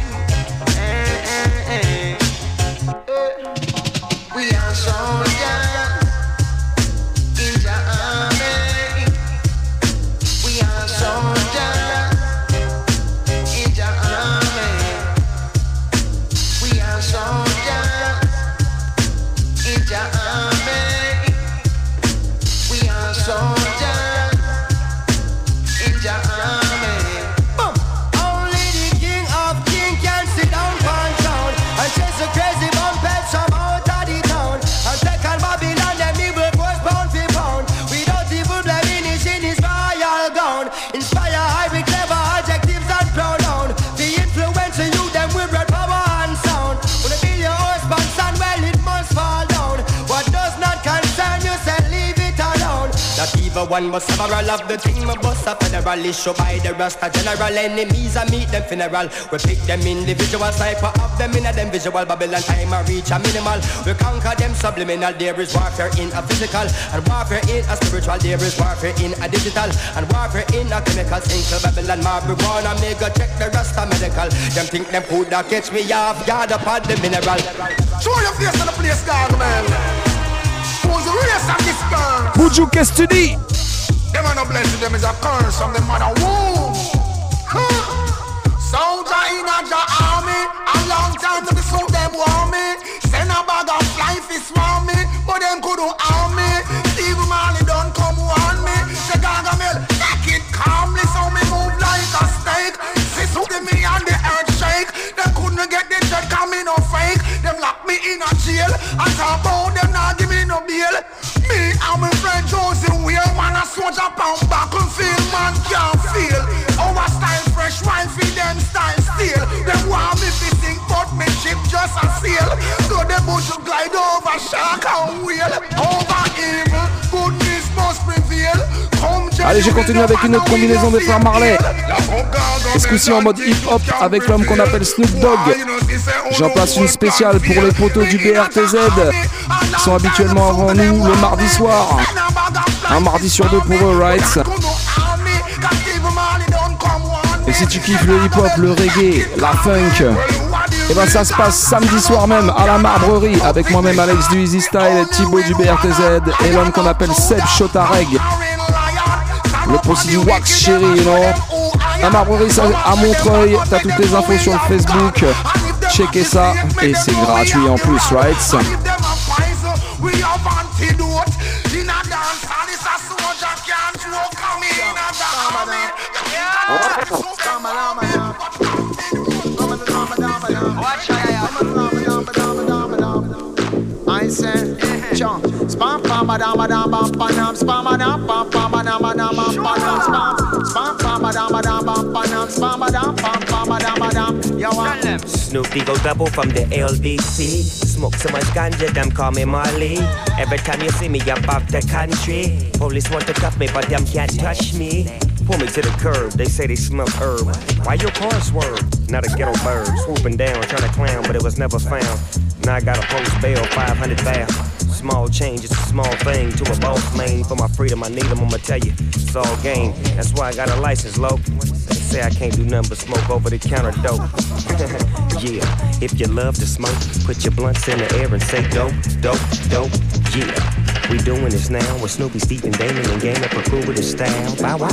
One was several of the thing my boss a federal issue by the Rasta general enemies I meet them funeral. We pick them individual sniper of them in a them visual Babylon time I reach a minimal. We conquer them subliminal. There is warfare in a physical and warfare in a spiritual. There is warfare in a digital and warfare in a chemical. Single Babylon marijuana a check the Rasta medical. Them think them could catch me off guard upon the mineral. Show your face on the place, dog, man who's the race of this girl? Buju, qu'est-ce que tu? Them are no blessing, them is a curse from the mother womb. Soldier in a Jah army, a long time to be so them want me. Eh? Send a bag of fly fish round me, but them couldn't harm me. Steve Marley don't come warn me. Chicago Mill, take it calm me get the dread cause me no fake. Them lock me in a jail. As I bow them not give me no bail. Me and my friend Josie Wheel Man a soldier pound back and feel Man can't feel. Our style fresh wine feed them style steel. Them want me to sing but me ship just a sail So the bush glide over shark and wheel Over evil. Allez, j'ai continué avec une autre combinaison des frères Marley. Ce coup-ci en mode hip-hop avec l'homme qu'on appelle Snoop Dogg. J'en place une spéciale pour les poteaux du BRTZ qui sont habituellement avant nous le mardi soir. Un mardi sur deux pour eux, right? Et si tu kiffes le hip-hop, le reggae, la funk, et ben ça se passe samedi soir même à la marbrerie avec moi-même Alex du Easy Style, Thibaut du BRTZ et l'homme qu'on appelle Seb Chotareg. Le poste du Wax Chéri, you know. La marbrerie à Montreuil, t'as toutes les infos sur le Facebook. Checkez ça et c'est gratuit en plus, right? Spam pam ba dam ba dam bam panam spam ba dam pam pam ba dam ba bam panam spam spam pam ba dam bam spam ba dam pam pam ba dam ba dam. Yo, uh, Snoopy go double from the LBC. Smoke so much ganja, them call me Marley. Every time you see me, I'm off the country. Police want to cuff me, but them can't touch me. Pull me to the curb, they say they smell herb. Why your car swerve? Not a ghetto bird, swooping down, trying to clown, but it was never found. Now I got a post bail, 500 bail. Small change, it's a small thing to a boss man. For my freedom, I need them, I'ma tell you, it's all game. That's why I got a license, low. They say I can't do nothing but smoke over the counter dope. yeah, if you love to smoke, put your blunts in the air and say dope, dope, dope. Yeah, we doing this now with Snoopy, Steve, and Damon and game up a crew with his style. Bow wow.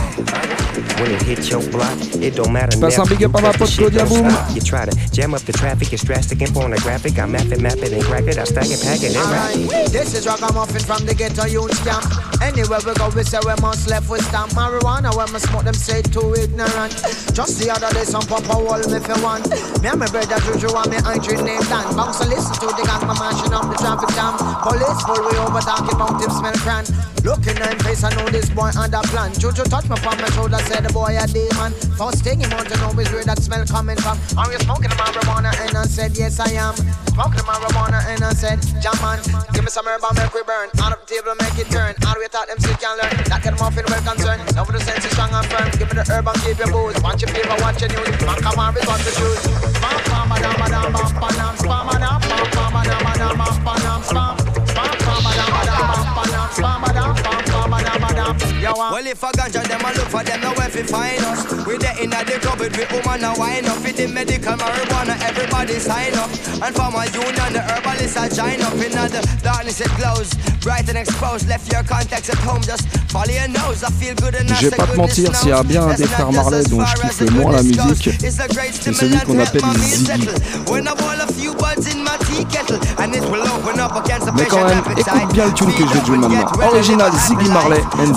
When it hits your block, it don't matter. Passe un big up à ma pote Claudia Boom. You try to jam up the traffic, it's drastic and pornographic. I map it, map it, and crack it. I stack it, pack it, and rap it. Alright, this is Ragamuffin from the ghetto youth camp. Anywhere we go, we say we must left with stamp marijuana. When we smoke them, say too ignorant. Just the other day, some papa wall me for one. Me and my brother Juju and me Andre named Dan. Bounce to listen to the gang, my mashing up the traffic jam. Police pull we over talking about him smell cran. Looking in him face, I know this boy under plan. Juju touch me on my shoulder, said the boy a demon. First thing he want to know is where that smell coming from. Are you smoking marijuana? And I said, yes I am. Smoking the marijuana, and I said, jam on. Give me some herb and make we burn. Out of the table, make it turn. How do we thought them still can learn? That get them off in well concerned. Now for the sense is strong and firm. Give me the herb and keep your booze. Watch your paper, watch your news. Man, come on, we got to choose. Spam, spam, bam, panam, spam, badam, pam, pam, badam, badam, bam, panam, spam. Spam, spam, badam, badam, bam, panam, spam, Yo, uh, Well, if a ganja them a look for them, now where fi find us. We there inna the club with we woman a wine up. Fit the medical marijuana, everybody sign up. And for my union, the herbalist a join up. Inna the darkness it glows, bright and exposed. Left your contacts at home, just follow your nose. I feel good. Je vais pas te mentir, s'il y a bien un des frères Marley dont je kiffe le moins la musique, c'est celui qu'on appelle Ziggy. When I boil a few buds in my tea kettle, and it will open up against Mais quand même, écoute bien le tune que je vais jouer maintenant. Original Ziggy Marley and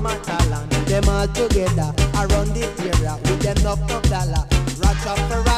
My them all together around the area with knock knock dollar. Ratcha for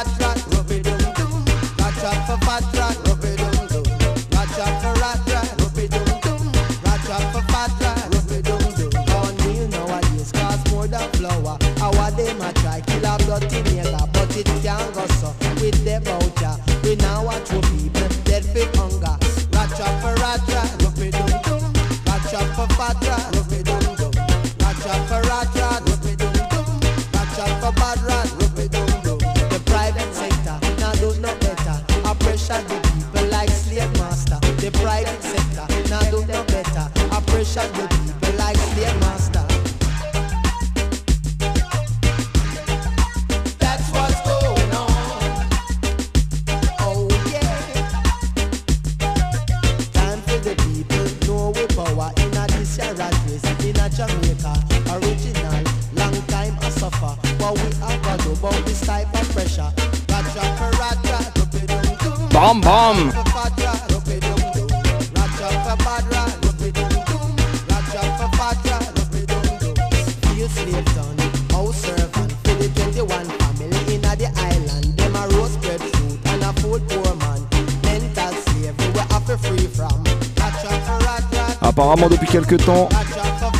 temps,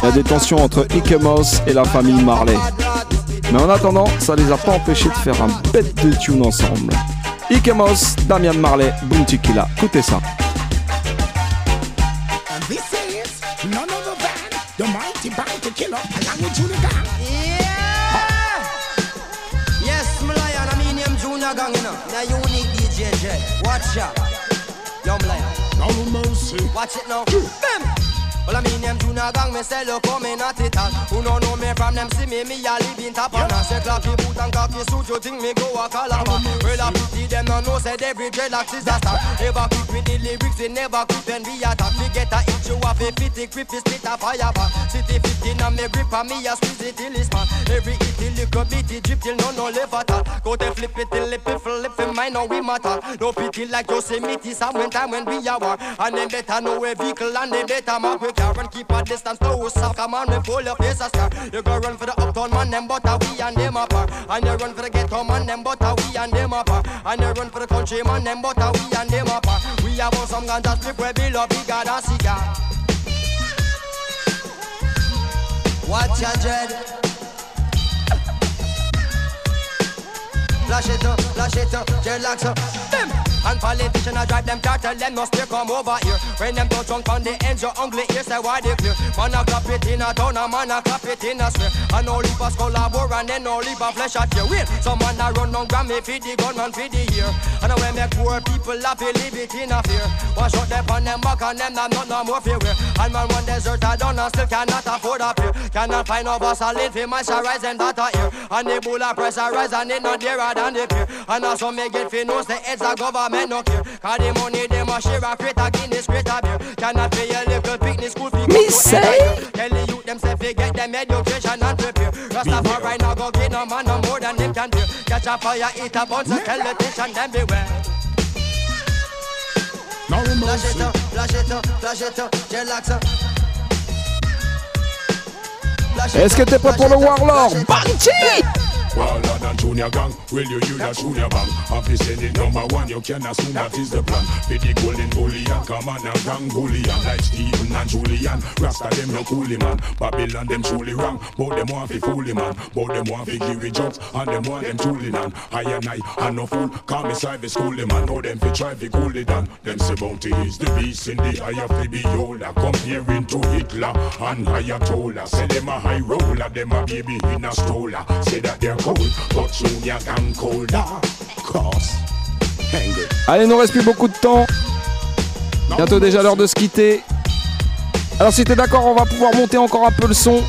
il y a des tensions entre Ike et la famille Marley. Mais en attendant, ça les a pas empêchés de faire un bête de tune ensemble. Ike Mouse, Damian Marley, Boom Tequila, écoutez ça. Watch Watch it now. Well, I mean them Junior Gong, me say look coming at it all. Who no know me from them see me, me a live in top and I say clappy boot and cocky suit, you think me go a calabar. Well, I pity them no know said every dreadlocks is a star. Never quit with the lyrics, we never quit when we attack. We get a hit you off a fitty grip, is split a fire back. City 15 and me grip and me a squeeze it till it's man. Every hit till little bit, it drip till no no left at all. Go to flip it till it flip it, mine now we matter. No pity like Yosemite, some when time when we are war. And them better know a vehicle and they better mark we car and keep a distance to us. Come on, we pull your face a scar. You go run for the uptown man, them but we and them apart. And you run for the ghetto man, them but we and them apart. And you run for the country man, them but we and them apart. We have some ganja strip where we love bigger than cigar. Watch your dread. Flash it up, flash it up, dreadlocks up. Bim! And politician I drive them car, tell them no stay come over here. When them touch on the ends, your ugly ears say why they clear. Man a clap it in a town, a man a clap it in a sphere. And no leave a skull a bore and then no leave a flesh at your wheel. Some man a run on Grammy for the gunman for the year. And when make poor people laugh, they live it in a fear. Wash out them on them back and them not no more fear. And man one desert a done and still cannot afford a pair. Cannot find no boss a live for moisturize them that a ear. And the bull a pressurize and it not dearer than the peer. And also me get fi knows the heads of government no care. Cause the money them a share a crate a Guinness crate a beer. Cannot pay a little picnic school fee. Me say? Tell the youth them say fi get them education and prepare. Rastafari now go get no man no more than them can bear. Catch a fire, eat a bunch, so tell the teacher them beware. No Flash it mercy. up, flash it up, flash it up, dreadlocks up. Est-ce que t'es prêt pour le Warlord? Bounty Waller than Junior Gang, will you hear that Junior Bang? Happy sending number one, you can assume that is the plan. For the golden bullion, come on and gang bullion like Stephen and Julian. Rasta them no coolie man, Babylon them truly wrong. But them want fi foolie man, but them want fi give jokes and them want them truly nan. I and I, and no fool, call me side schoolie man. Know them fi try fi cool it down. Them say bounty is the beast in the eye of the beholder. Comparing to Hitler and Ayatollah. Say them a high roller, them a baby in a stroller. Say that they're cold, but Junior gang colder. Cause, hang it. Allez, il nous reste plus beaucoup de temps. Bientôt déjà l'heure de se quitter. Alors si t'es d'accord, on va pouvoir monter encore un peu le son.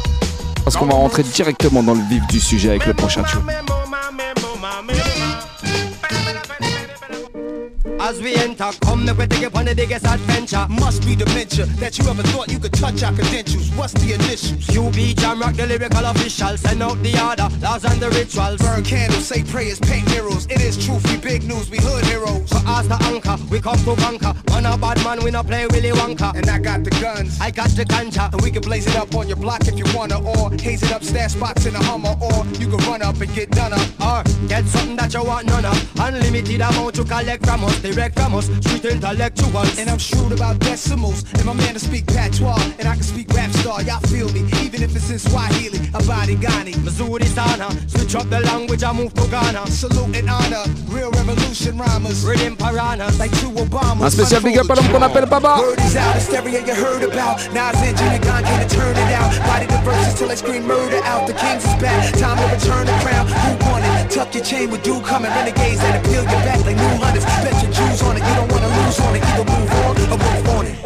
Parce qu'on va rentrer directement dans le vif du sujet avec le prochain tune. As we enter, come make we take it on the biggest adventure. Must be dementia that you ever thought you could touch our credentials. What's the initials? You be Jam Rock, the lyrical official. Send out the order, laws and the rituals. Burn candles, say prayers, paint murals. It is truth, we big news, we hood heroes. So as the anchor, we come to conquer. Man a bad man, we no play Willy Wonka. And I got the guns, I got the ganja. and we can blaze it up on your block if you wanna, or haze it up, stash spots in a Hummer, or you can run up and get done up. Or get something that you want none of. Unlimited amount to collect from us, direct from us, street intellectuals. And I'm shrewd about decimals, and my man to speak patois, and I can speak rap star, y'all feel me, even if it's in Swahili, Abadi Ghani. Missouri Sana, switch up the language, I move to Ghana. Salute and honor, real revolution rhymers, Rhythm piranhas. like two Obamas. Un spécial big up à l'homme qu'on appelle Baba. Word is out, hysteria you heard about. Nas and Junior Gong came to turn it out. Body the verses till they scream murder out. The kings is back, time to return the crown. Who won it? Tuck your chain with dude coming. Renegades that appeal your back like new hunters. Bet your Jews on it, you don't wanna lose on it. Either move on or move on it.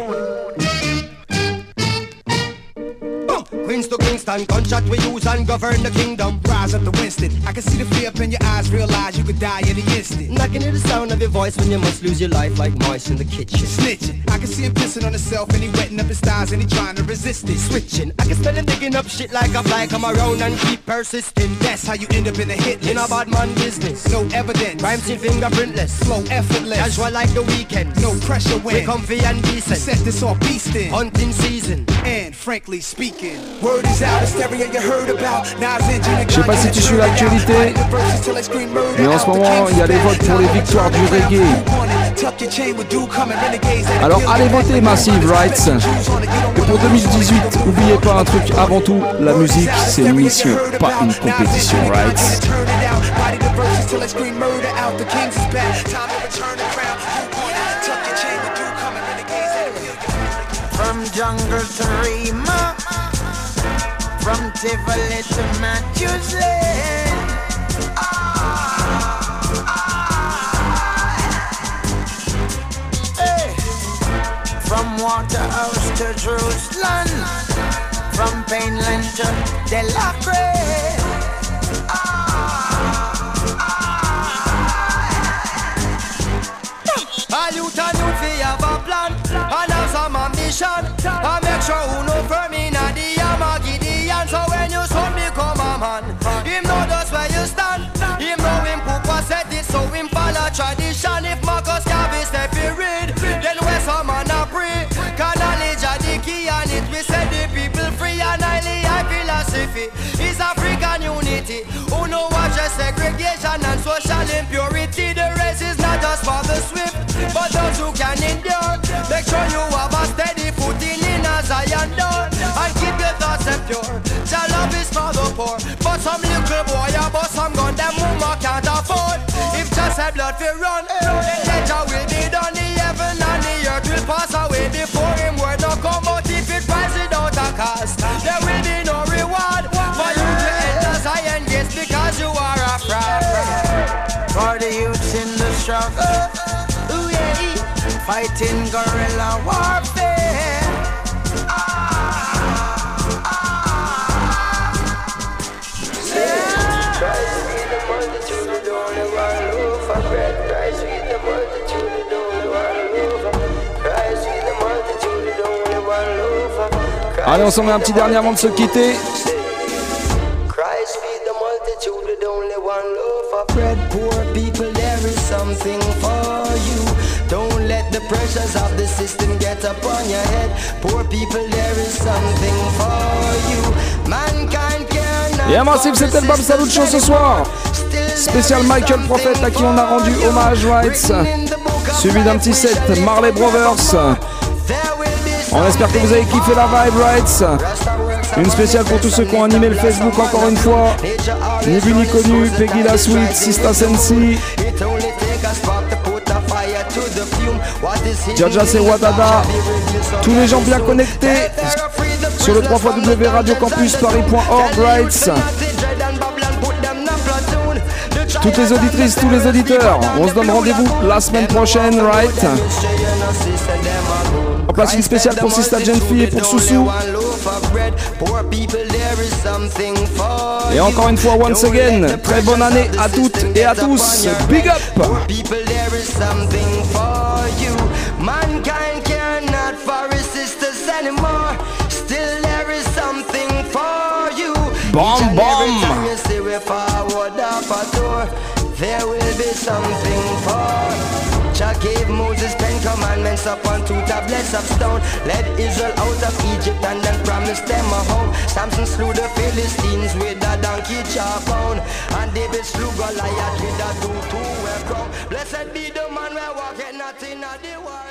Queens to Kings constant gunshot we use and govern the kingdom. Rise up the Winston. I can see the fear up in your eyes, realize you could die any instant. And I can hear the sound of your voice when you must lose your life like mice in the kitchen. Snitching. I can see him pissing on himself and he wetting up his thighs and he trying to resist it. Switching. I can smell him digging up shit like a fly come around and keep persisting. That's how you end up in a hit list. In a bad man business. No evidence. Rhymes in fingerprintless. Flow effortless. Casual like the weekend. No pressure when. We comfy and decent. Set this off beastin'. Hunting season. And frankly speaking, Je sais pas si tu suis l'actualité, mais en ce moment, il y a les votes pour les victoires du reggae. Alors allez voter Massive Rights. Et pour 2018, n'oubliez pas un truc avant tout, la musique c'est une mission, pas une compétition, Rights. From jungle to Rima, Tivoli to Matthews Lane. Hey. From Waterhouse to Jerusalem, from Painland to Delacre. Ah, ah. All you can do fi have a plan and have some ambition. And make sure segregation and social impurity. The race is not just for the swift, but those who can endure. Make sure you have a steady footing in a Zion door and keep your thoughts pure. Your love is for the poor, but some little boy a bust some gun them mama can't afford. If just a blood fi run, then ledger will be done. The heaven and the earth will pass away before him word Fighting guerrilla warfare. Allez, on s'en met un petit dernier avant de se quitter. For you. Don't let the pressures of the system get upon your head. Poor people, there is something for you. Mankind cannot. Et à Massive, c'était le Bam Salut Show ce soir. Spécial Michael Prophet à qui on a rendu hommage, Rights. Suivi d'un petit set Marley Brothers. On espère que vous avez kiffé la vibe, Rights. Une spéciale pour tous ceux qui ont animé le Facebook encore une fois. Ni vu ni connu, Peggy La Sweet, Sista Sensi. Jaja c'est Wadada. Tous les gens bien connectés sur le 3 Paris.org, Rights. Toutes les auditrices, tous les auditeurs, on se donne rendez-vous la semaine prochaine, right? On place une spéciale pour Sista Genfi et pour Soussou. Et encore une fois, once again, très bonne année à toutes et à tous. Big up People, there is something for you. For his sisters anymore. Still, there is something for you. Bomb, bomb. Every time you see we forward up a tour, there will be something for. Jah gave Moses ten commandments upon two tablets of stone. Led Israel out of Egypt and then promised them a home. Samson slew the Philistines with a donkey jawbone. And David slew Goliath with a two-two crown. Blessed be the man where walketh not in the war